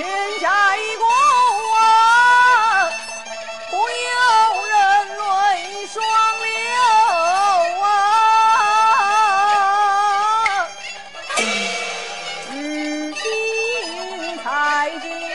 天下一国王，不由人泪双流啊！如今才见。